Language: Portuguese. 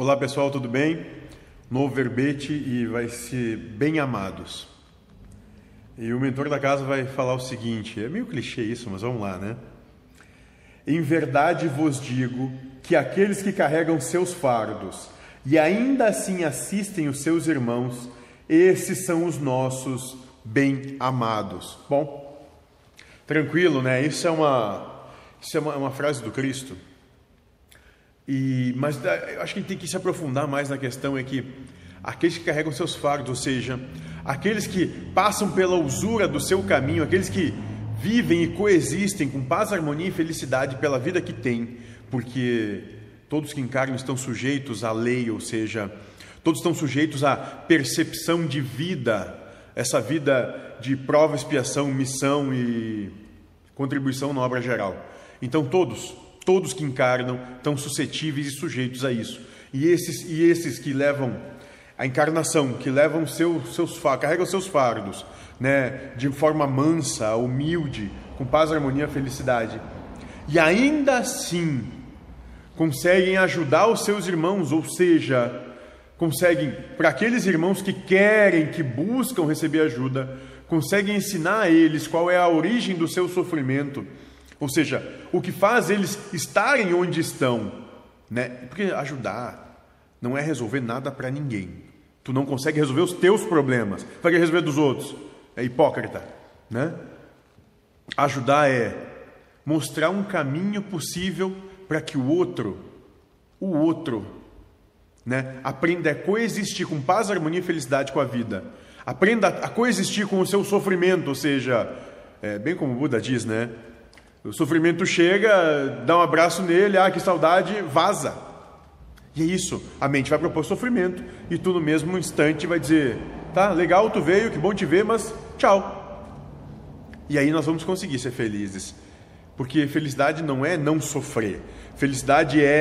Olá pessoal, tudo bem? Novo verbete e vai ser bem amados. E o mentor da casa vai falar o seguinte: é meio clichê isso, mas vamos lá, né? Em verdade vos digo que aqueles que carregam seus fardos e ainda assim assistem os seus irmãos, esses são os nossos bem amados. Bom, tranquilo, né? Isso é uma, isso é uma, uma frase do Cristo. E, mas eu acho que a gente tem que se aprofundar mais na questão é que aqueles que carregam seus fardos, ou seja, aqueles que passam pela usura do seu caminho, aqueles que vivem e coexistem com paz, harmonia e felicidade pela vida que têm, porque todos que encarnam estão sujeitos à lei, ou seja, todos estão sujeitos à percepção de vida, essa vida de prova, expiação, missão e contribuição na obra geral. Então todos Todos que encarnam estão suscetíveis e sujeitos a isso. E esses, e esses que levam a encarnação, que levam seu, seus carregam seus fardos, né, de forma mansa, humilde, com paz, harmonia, felicidade, e ainda assim conseguem ajudar os seus irmãos, ou seja, conseguem para aqueles irmãos que querem, que buscam receber ajuda, conseguem ensinar a eles qual é a origem do seu sofrimento ou seja, o que faz eles estarem onde estão, né? Porque ajudar não é resolver nada para ninguém. Tu não consegue resolver os teus problemas, vai resolver dos outros. É hipócrita, né? Ajudar é mostrar um caminho possível para que o outro, o outro, né, aprenda a coexistir com paz, harmonia e felicidade com a vida. Aprenda a coexistir com o seu sofrimento, ou seja, é, bem como o Buda diz, né? O sofrimento chega, dá um abraço nele, ah, que saudade, vaza. E é isso, a mente vai propor sofrimento e tu no mesmo instante vai dizer: tá, legal, tu veio, que bom te ver, mas tchau. E aí nós vamos conseguir ser felizes. Porque felicidade não é não sofrer, felicidade é